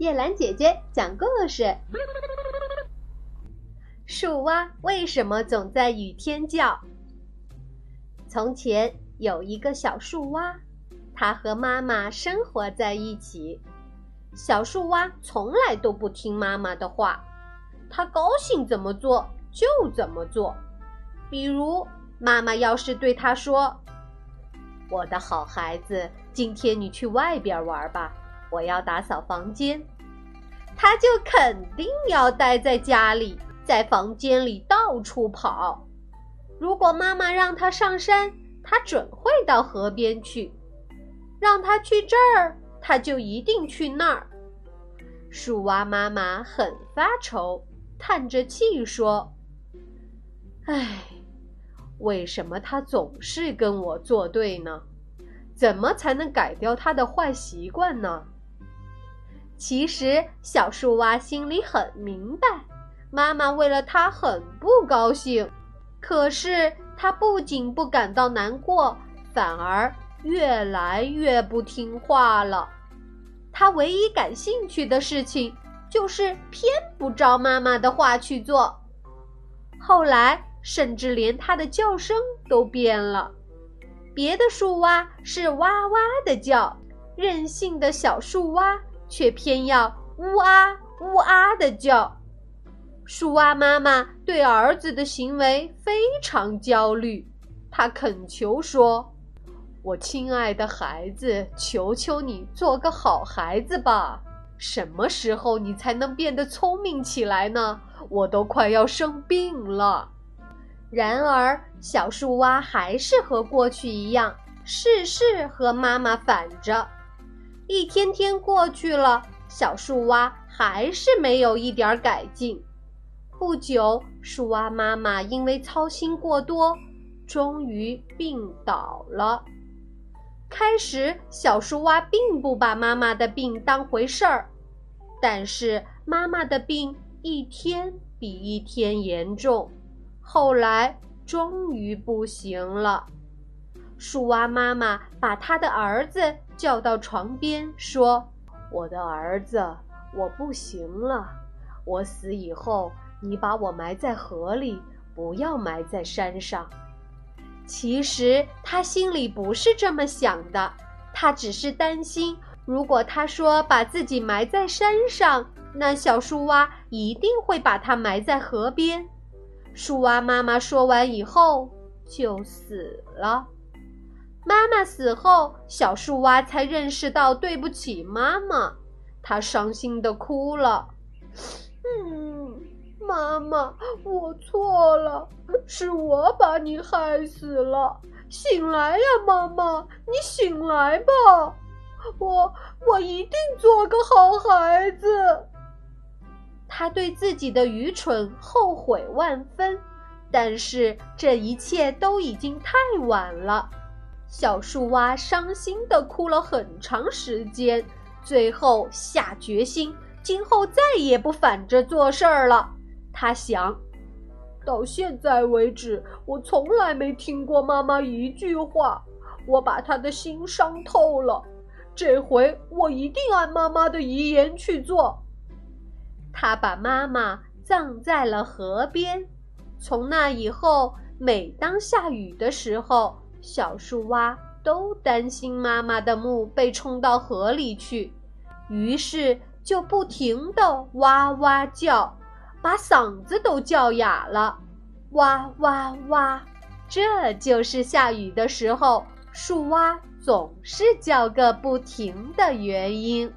叶兰姐姐讲故事：树蛙为什么总在雨天叫？从前有一个小树蛙，它和妈妈生活在一起。小树蛙从来都不听妈妈的话，它高兴怎么做就怎么做。比如，妈妈要是对它说：“我的好孩子，今天你去外边玩吧。”我要打扫房间，他就肯定要待在家里，在房间里到处跑。如果妈妈让他上山，他准会到河边去；让他去这儿，他就一定去那儿。树蛙妈妈很发愁，叹着气说：“唉，为什么他总是跟我作对呢？怎么才能改掉他的坏习惯呢？”其实，小树蛙心里很明白，妈妈为了它很不高兴。可是，它不仅不感到难过，反而越来越不听话了。它唯一感兴趣的事情，就是偏不照妈妈的话去做。后来，甚至连它的叫声都变了。别的树蛙是哇哇的叫，任性的小树蛙。却偏要呜啊呜啊的叫，树蛙妈妈对儿子的行为非常焦虑，她恳求说：“我亲爱的孩子，求求你做个好孩子吧！什么时候你才能变得聪明起来呢？我都快要生病了。”然而，小树蛙还是和过去一样，事事和妈妈反着。一天天过去了，小树蛙还是没有一点改进。不久，树蛙妈妈因为操心过多，终于病倒了。开始，小树蛙并不把妈妈的病当回事儿，但是妈妈的病一天比一天严重，后来终于不行了。树蛙妈妈把她的儿子叫到床边，说：“我的儿子，我不行了。我死以后，你把我埋在河里，不要埋在山上。”其实他心里不是这么想的，他只是担心，如果他说把自己埋在山上，那小树蛙一定会把它埋在河边。树蛙妈妈说完以后，就死了。妈妈死后，小树蛙才认识到对不起妈妈，它伤心的哭了。嗯，妈妈，我错了，是我把你害死了。醒来呀，妈妈，你醒来吧，我我一定做个好孩子。他对自己的愚蠢后悔万分，但是这一切都已经太晚了。小树蛙伤心地哭了很长时间，最后下决心，今后再也不反着做事儿了。他想，到现在为止，我从来没听过妈妈一句话，我把她的心伤透了。这回我一定按妈妈的遗言去做。他把妈妈葬在了河边。从那以后，每当下雨的时候，小树蛙都担心妈妈的墓被冲到河里去，于是就不停地哇哇叫，把嗓子都叫哑了。哇哇哇！这就是下雨的时候，树蛙总是叫个不停的原因。